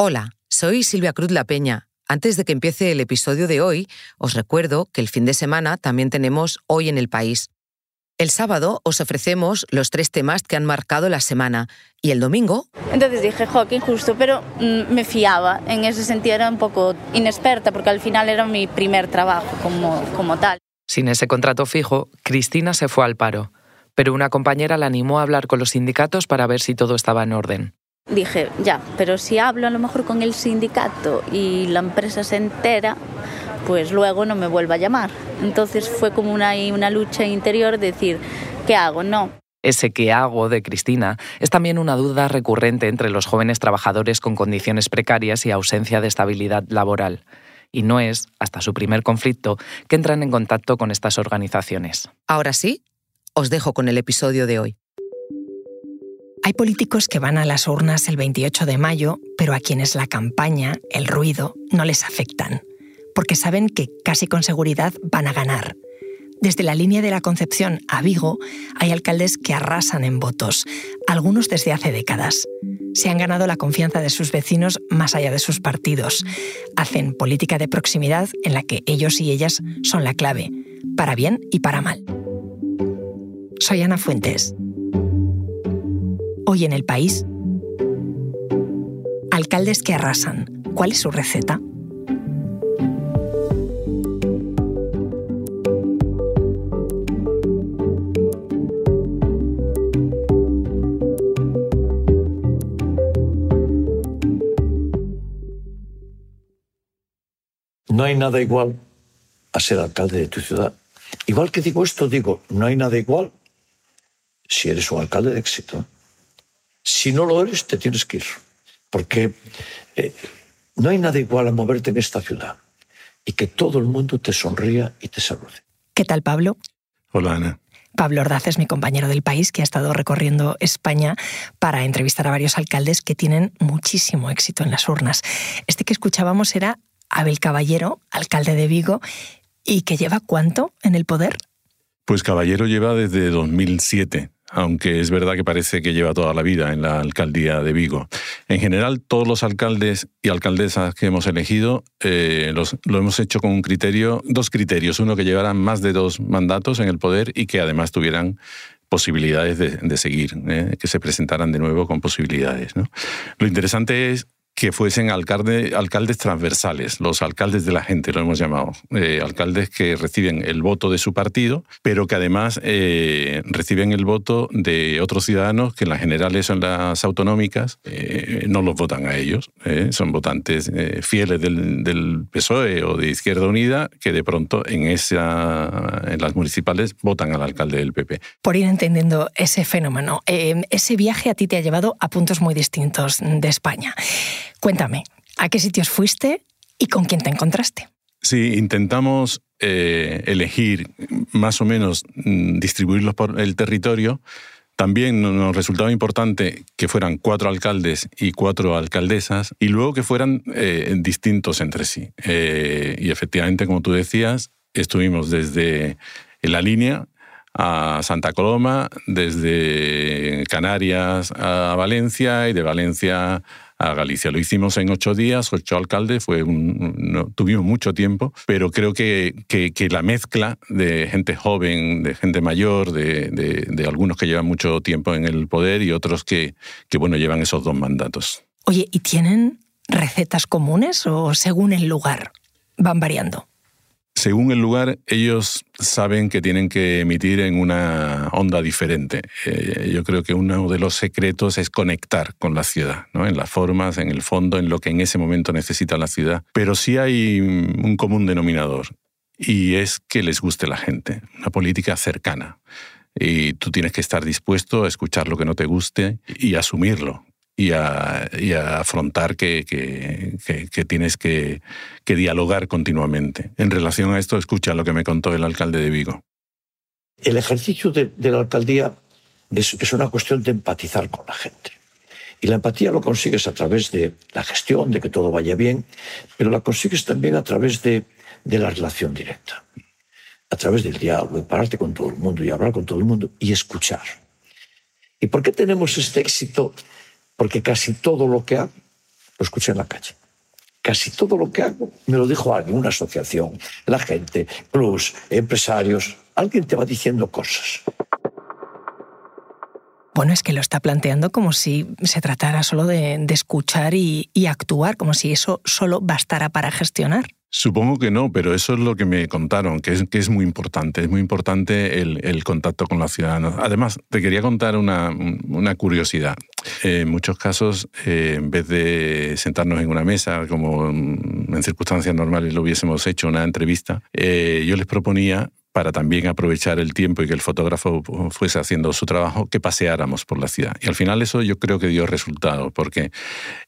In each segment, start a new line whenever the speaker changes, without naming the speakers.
Hola, soy Silvia Cruz La Peña. Antes de que empiece el episodio de hoy, os recuerdo que el fin de semana también tenemos Hoy en el País. El sábado os ofrecemos los tres temas que han marcado la semana y el domingo...
Entonces dije, jo, qué injusto, pero mm, me fiaba. En ese sentido era un poco inexperta porque al final era mi primer trabajo como, como tal.
Sin ese contrato fijo, Cristina se fue al paro, pero una compañera la animó a hablar con los sindicatos para ver si todo estaba en orden
dije, ya, pero si hablo a lo mejor con el sindicato y la empresa se entera, pues luego no me vuelva a llamar. Entonces fue como una, una lucha interior de decir, ¿qué hago? No.
Ese qué hago de Cristina es también una duda recurrente entre los jóvenes trabajadores con condiciones precarias y ausencia de estabilidad laboral. Y no es, hasta su primer conflicto, que entran en contacto con estas organizaciones.
Ahora sí, os dejo con el episodio de hoy.
Hay políticos que van a las urnas el 28 de mayo, pero a quienes la campaña, el ruido, no les afectan, porque saben que casi con seguridad van a ganar. Desde la línea de la Concepción a Vigo hay alcaldes que arrasan en votos, algunos desde hace décadas. Se han ganado la confianza de sus vecinos más allá de sus partidos. Hacen política de proximidad en la que ellos y ellas son la clave, para bien y para mal. Soy Ana Fuentes Hoy en el país, alcaldes que arrasan. ¿Cuál es su receta?
No hay nada igual a ser alcalde de tu ciudad. Igual que digo esto, digo, no hay nada igual si eres un alcalde de éxito. Si no lo eres, te tienes que ir. Porque eh, no hay nada igual a moverte en esta ciudad y que todo el mundo te sonría y te salude.
¿Qué tal, Pablo?
Hola, Ana.
Pablo Ordaz es mi compañero del país que ha estado recorriendo España para entrevistar a varios alcaldes que tienen muchísimo éxito en las urnas. Este que escuchábamos era Abel Caballero, alcalde de Vigo, y que lleva cuánto en el poder?
Pues Caballero lleva desde 2007 aunque es verdad que parece que lleva toda la vida en la alcaldía de Vigo. En general, todos los alcaldes y alcaldesas que hemos elegido eh, lo hemos hecho con un criterio, dos criterios. Uno, que llevaran más de dos mandatos en el poder y que además tuvieran posibilidades de, seguir, eh, que se presentaran de nuevo con posibilidades. Lo interesante es que fuesen alcaldes transversales, los alcaldes de la gente, lo hemos llamado. Eh, alcaldes que reciben el voto de su partido, pero que además eh, reciben el voto de otros ciudadanos que en las generales son las autonómicas, eh, no los votan a ellos. son votantes fieles del, PSOE o de Izquierda Unida que de pronto en, esa, en las municipales votan al alcalde del PP.
Por ir entendiendo ese fenómeno, ese viaje a ti te ha llevado a puntos muy distintos de España. Cuéntame, ¿a qué sitios fuiste y con quién te encontraste?
Sí, intentamos eh, elegir más o menos mm, distribuirlos por el territorio. También nos resultaba importante que fueran cuatro alcaldes y cuatro alcaldesas y luego que fueran eh, distintos entre sí. Eh, y efectivamente, como tú decías, estuvimos desde la línea a Santa Coloma, desde Canarias a Valencia y de Valencia a Galicia. Lo hicimos en ocho días, ocho alcaldes, fue no, tuvimos mucho tiempo, pero creo que, que, la mezcla de gente joven, de gente mayor, de, de, algunos que llevan mucho tiempo en el poder y otros que, que, bueno, llevan esos dos mandatos.
Oye, ¿y tienen recetas comunes o según el lugar van variando?
Según el lugar, ellos saben que tienen que emitir en una onda diferente. Eh, yo creo que uno de los secretos es conectar con la ciudad, ¿no? en las formas, en el fondo, en lo que en ese momento necesita la ciudad. Pero sí hay un común denominador y es que les guste la gente, una política cercana. Y tú tienes que estar dispuesto a escuchar lo que no te guste y asumirlo y a, afrontar que, tienes que, dialogar continuamente. En relación a esto, escucha lo que me contó el alcalde de Vigo.
El ejercicio de, la alcaldía es, es, una cuestión de empatizar con la gente. Y la empatía lo consigues a través de la gestión, de que todo vaya bien, pero la consigues también a través de, de la relación directa, a través del diálogo, de pararte con todo el mundo y hablar con todo el mundo y escuchar. ¿Y por qué tenemos este éxito porque casi todo lo que hago lo escuché en la calle. Casi todo lo que hago me lo dijo alguien, una asociación, la gente, clubs, empresarios. Alguien te va diciendo cosas.
Bueno, es que lo está planteando como si se tratara solo de, escuchar y, actuar, como si eso solo bastara para gestionar.
Supongo que no, pero eso es lo que me contaron, que es, que es muy importante. Es muy importante el, contacto con los ciudadanos. Además, te quería contar una, curiosidad. en muchos casos, eh, en vez de sentarnos en una mesa, como en circunstancias normales lo hubiésemos hecho, una entrevista, eh, yo les proponía para también aprovechar el tiempo y que el fotógrafo fuese haciendo su trabajo, que paseáramos por la ciudad. Y al final eso yo creo que dio resultado, porque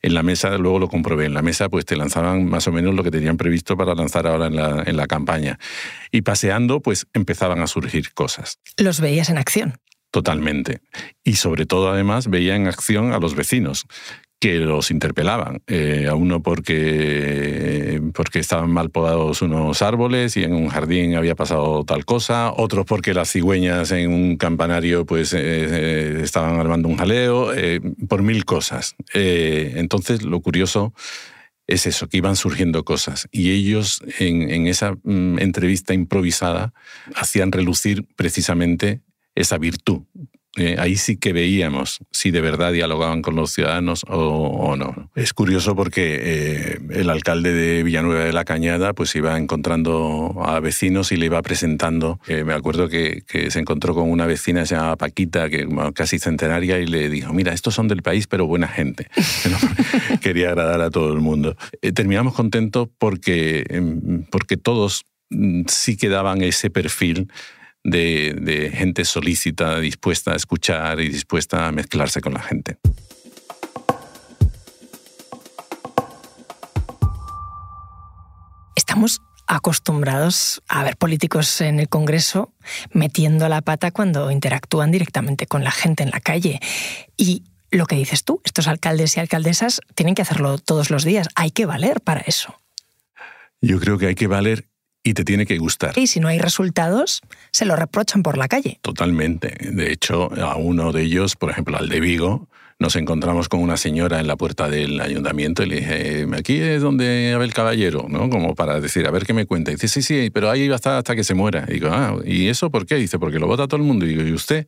en la mesa, luego lo comprobé, en la mesa pues te lanzaban más o menos lo que tenían previsto para lanzar ahora en la, en la campaña. Y paseando pues empezaban a surgir cosas.
Los veías en acción.
Totalmente. Y sobre todo, además, veía en acción a los vecinos, que los interpelaban. Eh, a uno porque, porque estaban mal podados unos árboles y en un jardín había pasado tal cosa, otros porque las cigüeñas en un campanario pues eh, eh, estaban armando un jaleo, por mil cosas. entonces lo curioso es eso, que iban surgiendo cosas. Y ellos en, en esa mm, entrevista improvisada hacían relucir precisamente esa virtud eh, ahí sí que veíamos si de verdad dialogaban con los ciudadanos o, no. Es curioso porque eh, el alcalde de Villanueva de la Cañada pues iba encontrando a vecinos y le iba presentando. Eh, me acuerdo que, se encontró con una vecina se llamaba Paquita, que casi centenaria, y le dijo, mira, estos son del país, pero buena gente. Quería agradar a todo el mundo. terminamos contentos porque, em, porque todos mm, sí que daban ese perfil de, gente solícita, dispuesta a escuchar y dispuesta a mezclarse con la gente.
Estamos acostumbrados a ver políticos en el Congreso metiendo la pata cuando interactúan directamente con la gente en la calle. Y lo que dices tú, estos alcaldes y alcaldesas tienen que hacerlo todos los días. Hay que valer para eso.
Yo creo que hay que valer y te tiene que gustar.
Y si no hay resultados, se lo reprochan por la calle.
Totalmente. De hecho, a uno de ellos, por ejemplo, al de Vigo, nos encontramos con una señora en la puerta del ayuntamiento y le dije, aquí es donde el Caballero, ¿no? Como para decir, a ver qué me cuenta. Y dice, sí, sí, pero ahí va a estar hasta que se muera. Y digo, ah, ¿y eso por qué? dice, porque lo vota todo el mundo. Y digo, ¿y usted?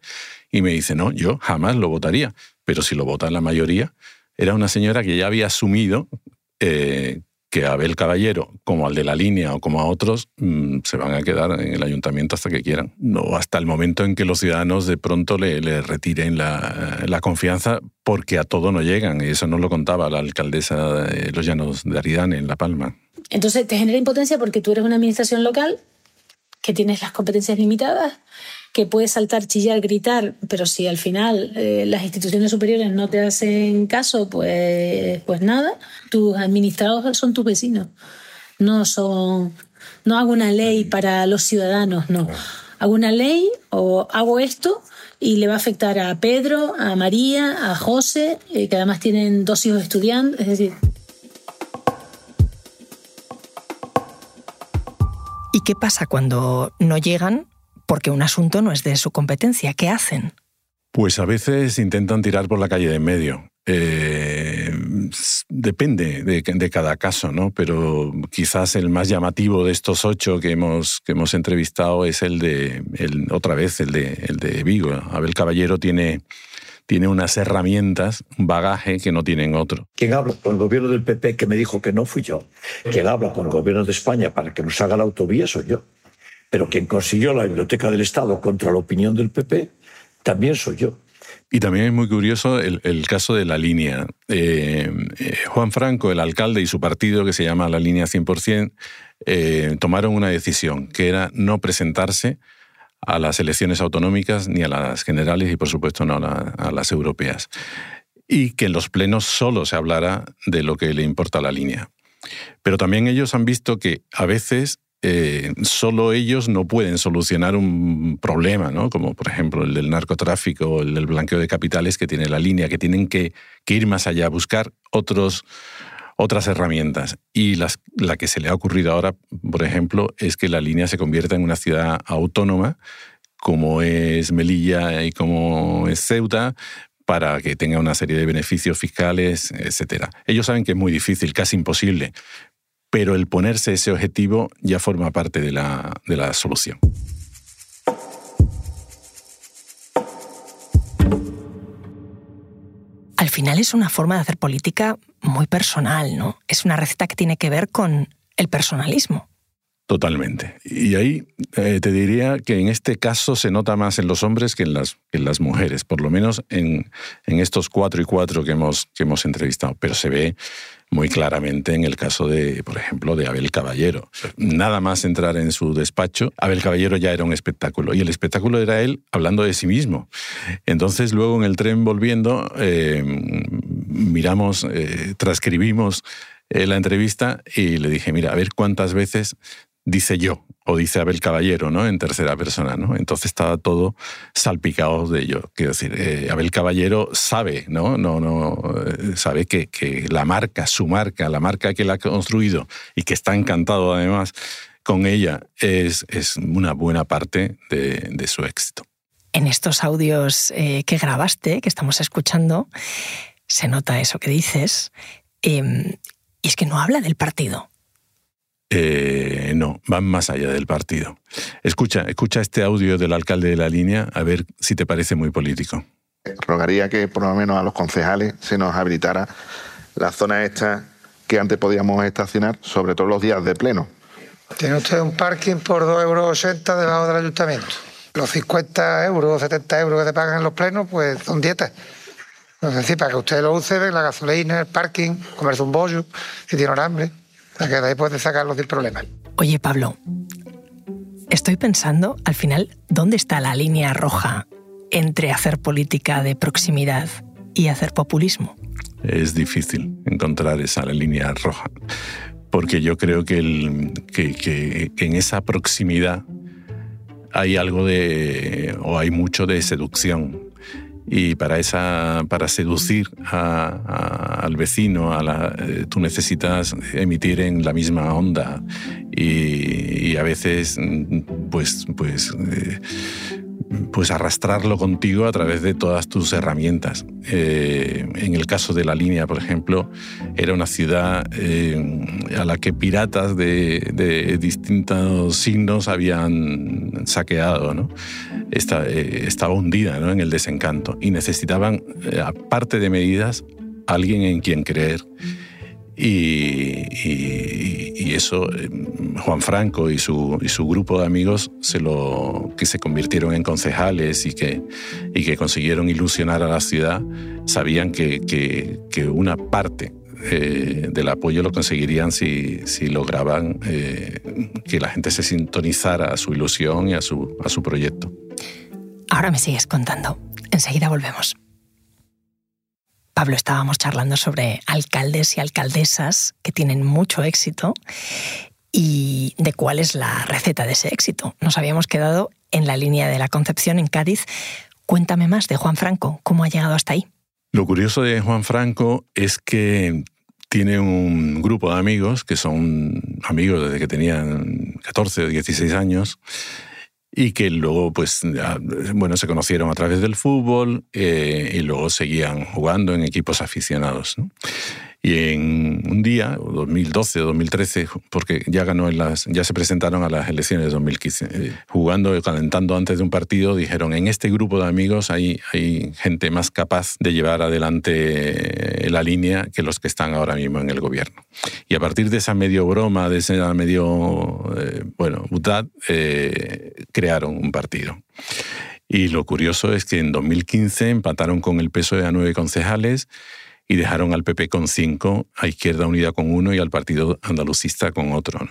Y me dice, no, yo jamás lo votaría. Pero si lo vota la mayoría, era una señora que ya había asumido eh, que a Abel Caballero, como al de la línea o como a otros, mm, se van a quedar en el ayuntamiento hasta que quieran. No hasta el momento en que los ciudadanos de pronto le, retiren la, confianza porque a todo no llegan. Y eso nos lo contaba la alcaldesa de Los Llanos de Aridane, en La Palma.
Entonces te genera impotencia porque tú eres una administración local que tienes las competencias limitadas que puedes saltar, chillar, gritar, pero si al final eh, las instituciones superiores no te hacen caso, pues, pues nada, tus administrados son tus vecinos. No son, no hago una ley para los ciudadanos, no. Hago una ley o hago esto y le va a afectar a Pedro, a María, a José, eh, que además tienen dos hijos estudiantes, es decir.
¿Y qué pasa cuando no llegan porque un asunto no es de su competencia. ¿Qué hacen?
Pues a veces intentan tirar por la calle de en medio. Eh, depende de, cada caso, ¿no? Pero quizás el más llamativo de estos ocho que hemos, que hemos entrevistado es el de, otra vez, el de, el de Vigo. Abel Caballero tiene, tiene unas herramientas, un bagaje que no tienen otro.
Quien habla con el gobierno del PP que me dijo que no fui yo. Quien habla con el gobierno de España para que nos haga la autovía soy yo. Pero quien consiguió la Biblioteca del Estado contra la opinión del PP también soy yo.
Y también es muy curioso el, caso de la línea. Eh, eh, Juan Franco, el alcalde y su partido, que se llama la línea 100%, eh, tomaron una decisión, que era no presentarse a las elecciones autonómicas ni a las generales y, por supuesto, no a, a las europeas. Y que en los plenos solo se hablara de lo que le importa a la línea. Pero también ellos han visto que a veces eh, solo ellos no pueden solucionar un problema, ¿no? como por ejemplo el del narcotráfico el del blanqueo de capitales que tiene la línea, que tienen que, ir más allá, buscar otras herramientas. Y la que se le ha ocurrido ahora, por ejemplo, es que la línea se convierta en una ciudad autónoma, como es Melilla y como es Ceuta, para que tenga una serie de beneficios fiscales, etc. Ellos saben que es muy difícil, casi imposible, pero el ponerse ese objetivo ya forma parte de la, de la solución.
Al final es una forma de hacer política muy personal, ¿no? Es una receta que tiene que ver con el personalismo.
Totalmente. Y ahí eh, te diría que en este caso se nota más en los hombres que en las, en las mujeres, por lo menos en, en, estos cuatro y cuatro que hemos, que hemos entrevistado. Pero se ve muy claramente en el caso de, por ejemplo, de Abel Caballero. Nada más entrar en su despacho, Abel Caballero ya era un espectáculo y el espectáculo era él hablando de sí mismo. Entonces luego en el tren volviendo, eh, miramos, eh, transcribimos la entrevista y le dije, mira, a ver cuántas veces dice yo o dice Abel Caballero, ¿no? En tercera persona, ¿no? Entonces estaba todo salpicado de ello. Quiero decir, eh, Abel Caballero sabe, ¿no? No, no, eh, sabe que, la marca, su marca, la marca que él ha construido y que está encantado además con ella, es, una buena parte de, de, su éxito.
En estos audios eh, que grabaste, que estamos escuchando, se nota eso que dices. Em, y es que no habla del partido
eh, no, van más allá del partido. Escucha, escucha este audio del alcalde de la línea a ver si te parece muy político.
Rogaría que por lo menos a los concejales se nos habilitara la zona esta que antes podíamos estacionar, sobre todo los días de pleno.
Tiene usted un parking por 2,80 euros debajo del ayuntamiento. Los 50 euros o 70 euros que te pagan en los plenos, pues son dietas. Es decir, para que usted lo use, la gasolina, el parking, comerse un bollo, si tiene hambre que de ahí puedes sacarlo sin problema.
Oye, Pablo, estoy pensando, al final, ¿dónde está la línea roja entre hacer política de proximidad y hacer populismo?
Es difícil encontrar esa línea roja, porque yo creo que, el, que, que en esa proximidad hay algo de, o hay mucho de seducción y para esa para seducir al vecino a la, eh, tú necesitas emitir en la misma onda. Y, a veces pues pues eh, pues arrastrarlo contigo a través de todas tus herramientas. Eh, en el caso de la línea, por ejemplo, era una ciudad a la que piratas de, distintos signos habían saqueado. ¿no? Eh, estaba hundida en el desencanto y necesitaban, eh, aparte de medidas, alguien en quien creer. Y, eso, eh, Juan Franco y su, y su, grupo de amigos que se convirtieron en concejales y que, y que consiguieron ilusionar a la ciudad, sabían que, que, una parte del apoyo lo conseguirían si, si lograban que la gente se sintonizara a su ilusión y a su, a su proyecto.
Ahora me sigues contando. Enseguida volvemos. Pablo, estábamos charlando sobre alcaldes y alcaldesas que tienen mucho éxito y de cuál es la receta de ese éxito. Nos habíamos quedado en la línea de la Concepción en Cádiz. Cuéntame más de Juan Franco, cómo ha llegado hasta ahí.
Lo curioso de Juan Franco es que tiene un grupo de amigos que son amigos desde que tenían 14 o 16 años y que luego pues bueno se conocieron a través del fútbol eh, y luego seguían jugando en equipos aficionados y en un día, 2012 o 2013, porque ya ganó en las, ya se presentaron a las elecciones de 2015, eh, jugando y calentando antes de un partido, dijeron, en este grupo de amigos hay, hay gente más capaz de llevar adelante la línea que los que están ahora mismo en el gobierno. Y a partir de esa medio broma, de esa medio, eh, bueno, butad, eh, crearon un partido. Y lo curioso es que en 2015 empataron con el PSOE a nueve concejales y dejaron al PP con cinco, a Izquierda Unida con uno y al Partido Andalucista con otro.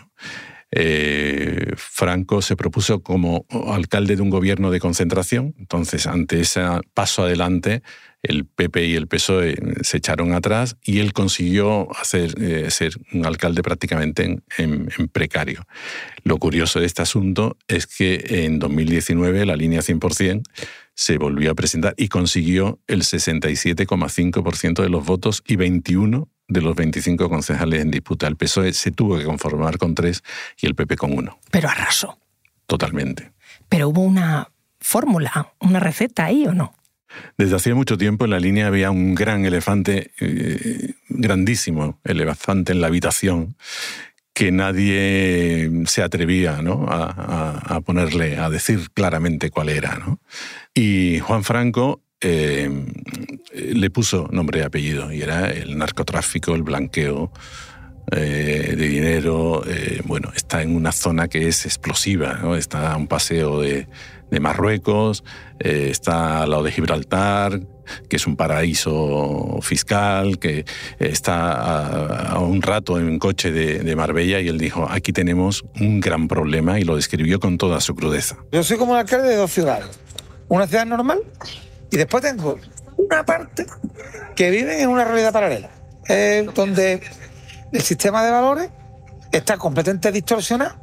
Eh, Franco se propuso como alcalde de un gobierno de concentración, entonces ante ese paso adelante el PP y el PSOE se echaron atrás y él consiguió hacer, eh, ser un alcalde prácticamente en, precario. Lo curioso de este asunto es que en 2019 la línea 100% se volvió a presentar y consiguió el 67,5% de los votos y 21 de los 25 concejales en disputa. El PSOE se tuvo que conformar con tres y el PP con uno.
Pero arrasó.
Totalmente.
Pero hubo una fórmula, una receta ahí o no?
Desde hacía mucho tiempo en la línea había un gran elefante, eh, grandísimo elefante en la habitación, que nadie se atrevía a, ponerle, a decir claramente cuál era. Y Juan Franco eh, le puso nombre y apellido, y era el narcotráfico, el blanqueo eh, de dinero. bueno, está en una zona que es explosiva, está a un paseo de, Marruecos, eh, está al lado de Gibraltar, que es un paraíso fiscal, que está a, un rato en un coche de, Marbella y él dijo, aquí tenemos un gran problema y lo describió con toda su crudeza.
Yo soy como alcalde de dos ciudades, una ciudad normal y después tengo una parte que vive en una realidad paralela, donde el sistema de valores está completamente distorsionado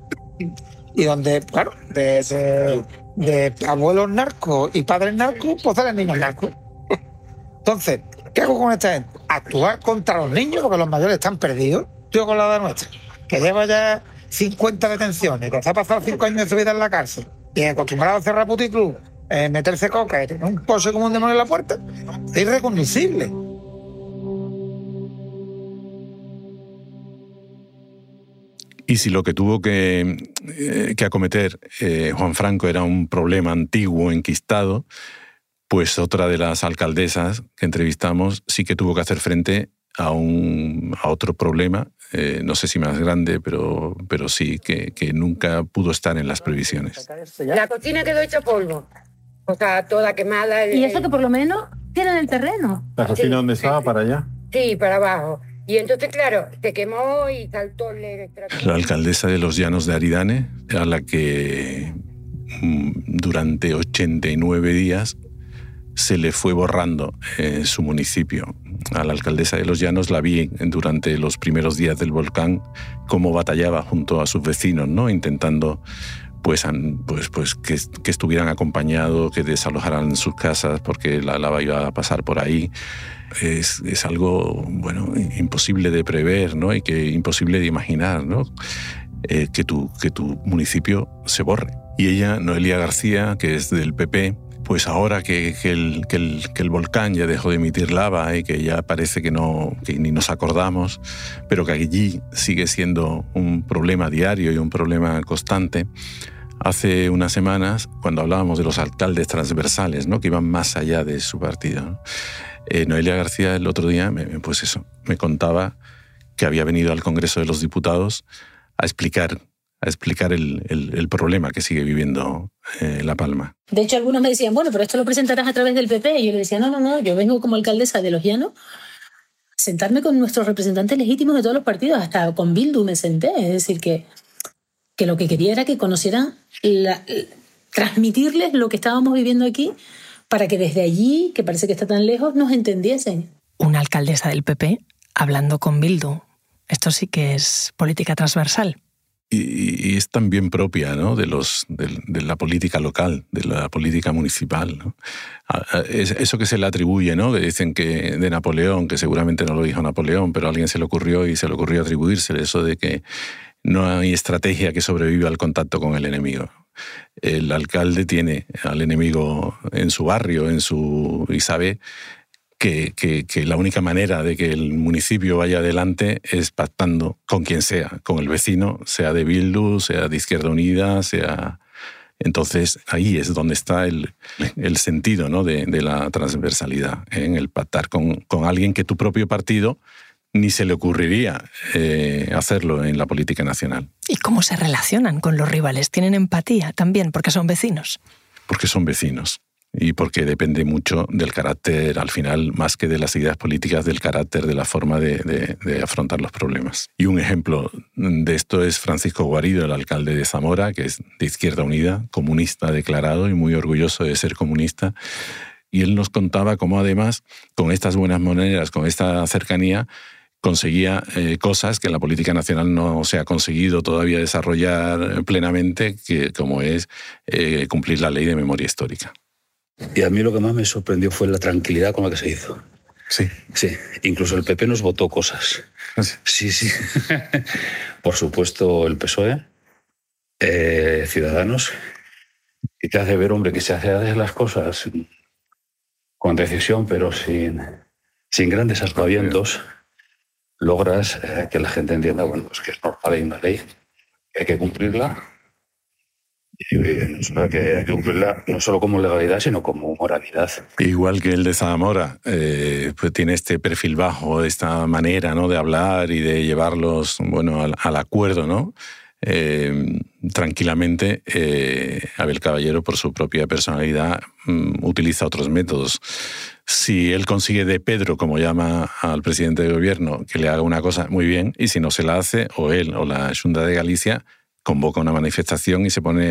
y donde, claro, de de abuelos narcos y padres narcos, pues salen niños narcos. Entonces, ¿qué hago con esta gente? Actuar contra los niños, porque los mayores están perdidos. Yo con la edad nuestra, que lleva ya 50 detenciones, que se ha pasado 5 años de su vida en la cárcel, y acostumbrado a cerrar puticlub, eh, meterse coca y tener un pose como un demonio en la puerta, es irreconducible.
Y si lo que tuvo que, eh, acometer eh, Juan Franco era un problema antiguo, enquistado, pues otra de las alcaldesas que entrevistamos sí que tuvo que hacer frente a, un, a otro problema, eh, no sé si más grande, pero, pero sí, que, que, nunca pudo estar en las previsiones.
La cocina quedó hecha polvo, o sea, toda quemada.
Y eso que por lo menos tienen el terreno.
¿La cocina dónde estaba? ¿Para allá?
Sí, para abajo. Y entonces, claro, se quemó y saltó el
La alcaldesa de los Llanos de Aridane, a la que mm, durante 89 días se le fue borrando eh, su municipio. A la alcaldesa de los Llanos la vi durante los primeros días del volcán cómo batallaba junto a sus vecinos, ¿no? intentando pues, pues, pues que, estuvieran acompañados, que desalojaran sus casas porque la lava iba a pasar por ahí es, es, algo bueno, imposible de prever ¿no? y que imposible de imaginar ¿no? Eh, que, tu, que tu municipio se borre. Y ella, Noelia García, que es del PP, pues ahora que, el, que, el, que, el, volcán ya dejó de emitir lava y que ya parece que, no, que ni nos acordamos, pero que allí sigue siendo un problema diario y un problema constante, hace unas semanas, cuando hablábamos de los alcaldes transversales, ¿no? que iban más allá de su partido, eh, Noelia García el otro día, pues eso, me contaba que había venido al Congreso de los Diputados a explicar a explicar el, problema que sigue viviendo eh, La Palma.
De hecho, algunos me decían, bueno, pero esto lo presentarás a través del PP. Y yo le decía, no, no, no, yo vengo como alcaldesa de Los Llanos a sentarme con nuestros representantes legítimos de todos los partidos, hasta con Bildu me senté. Es decir, que, que lo que quería era que conocieran, transmitirles lo que estábamos viviendo aquí para que desde allí, que parece que está tan lejos, nos entendiesen.
Una alcaldesa del PP hablando con Bildu. Esto sí que es política transversal.
Y, es también propia ¿no? de, los, de, la política local, de la política municipal. Eso que se le atribuye, ¿no? que dicen que de Napoleón, que seguramente no lo dijo Napoleón, pero a alguien se le ocurrió y se le ocurrió atribuirse eso de que no hay estrategia que sobreviva al contacto con el enemigo el alcalde tiene al enemigo en su barrio, en su y sabe que, la única manera de que el municipio vaya adelante es pactando con quien sea, con el vecino, sea de Bildu, sea de Izquierda Unida, sea... Entonces ahí es donde está el, sentido ¿no? de, la transversalidad, en el pactar con, con alguien que tu propio partido ni se le ocurriría eh, hacerlo en la política nacional.
¿Y cómo se relacionan con los rivales? ¿Tienen empatía también porque son vecinos?
Porque son vecinos y porque depende mucho del carácter, al final, más que de las ideas políticas, del carácter, de la forma de, afrontar los problemas. Y un ejemplo de esto es Francisco Guarido, el alcalde de Zamora, que es de Izquierda Unida, comunista declarado y muy orgulloso de ser comunista. Y él nos contaba cómo además, con estas buenas maneras, con esta cercanía, conseguía eh, cosas que en la política nacional no se ha conseguido todavía desarrollar plenamente, que, como es eh, cumplir la ley de memoria histórica.
Y a mí lo que más me sorprendió fue la tranquilidad con la que se hizo.
Sí.
Sí, incluso el PP nos votó cosas.
¿Ah,
sí, sí. Por supuesto, el PSOE, eh, Ciudadanos, y te hace ver, hombre, que se hace las cosas con decisión, pero sin, sin grandes aspavientos, logras eh, que la gente entienda bueno, pues que es normal, hay una ley, que hay que cumplirla. Que hay que cumplirla no solo como legalidad, sino como moralidad.
Igual que el de Zamora, eh, pues tiene este perfil bajo, esta manera ¿no? de hablar y de llevarlos bueno, al, al acuerdo, ¿no? Eh, tranquilamente eh, Abel Caballero, por su propia personalidad, mm, utiliza otros métodos. Si él consigue de Pedro, como llama al presidente de gobierno, que le haga una cosa muy bien, y si no se la hace, o él o la Junta de Galicia convoca una manifestación y se pone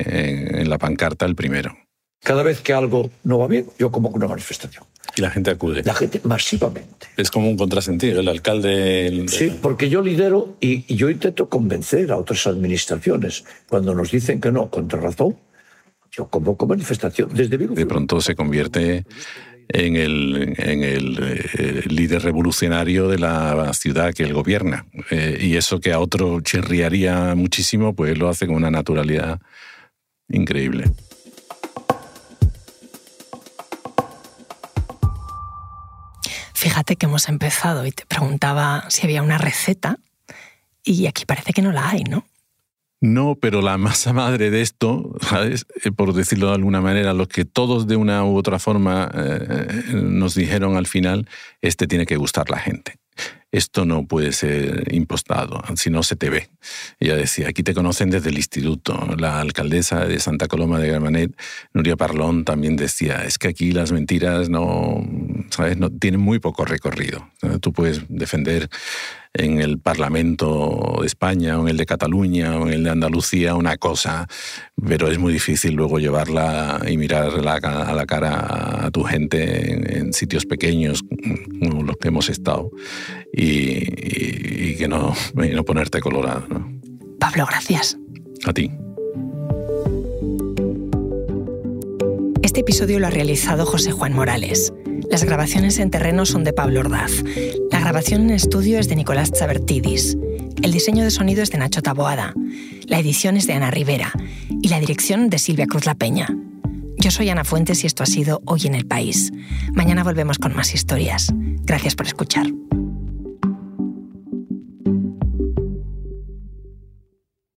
en, en la pancarta el primero.
Cada vez que algo no va bien, yo convoco una manifestación.
Y la gente acude.
La gente masivamente.
Es como un contrasentido. El alcalde. el-
Sí, porque yo lidero y, y yo intento convencer a otras administraciones. Cuando nos dicen que no, contra razón, yo convoco manifestación. Desde Vigo
de pronto se convierte en el, en el eh, líder revolucionario de la ciudad que él gobierna. Eh, y eso que a otro chirriaría muchísimo, pues lo hace con una naturalidad increíble.
Fíjate que hemos empezado y te preguntaba si había una receta y aquí parece que no la hay, ¿no?
No, pero la masa madre de esto, ¿sabes? Eh, por decirlo de alguna manera, lo que todos de una u otra forma eh, nos dijeron al final, este tiene que gustar la gente. Esto no puede ser impostado, si no se te ve. Ella decía, aquí te conocen desde el instituto. La alcaldesa de Santa Coloma de Gramanet, Nuria Parlón, también decía, es que aquí las mentiras no, ¿sabes? no tienen muy poco recorrido. Tú puedes defender en el Parlamento de España o en el de Cataluña o en el de Andalucía una cosa, pero es muy difícil luego llevarla y mirar la ca- a la cara a tu gente en, en sitios pequeños como los que hemos estado y, y- y que no, y no ponerte colorado. ¿no?
Pablo, gracias.
A ti.
Este episodio lo ha realizado José Juan Morales. Las grabaciones en terreno son de Pablo Ordaz. La grabación en estudio es de Nicolás Chabertidis. El diseño de sonido es de Nacho Taboada. La edición es de Ana Rivera. Y la dirección de Silvia Cruz La Peña. Yo soy Ana Fuentes y esto ha sido Hoy en el País. Mañana volvemos con más historias. Gracias por escuchar.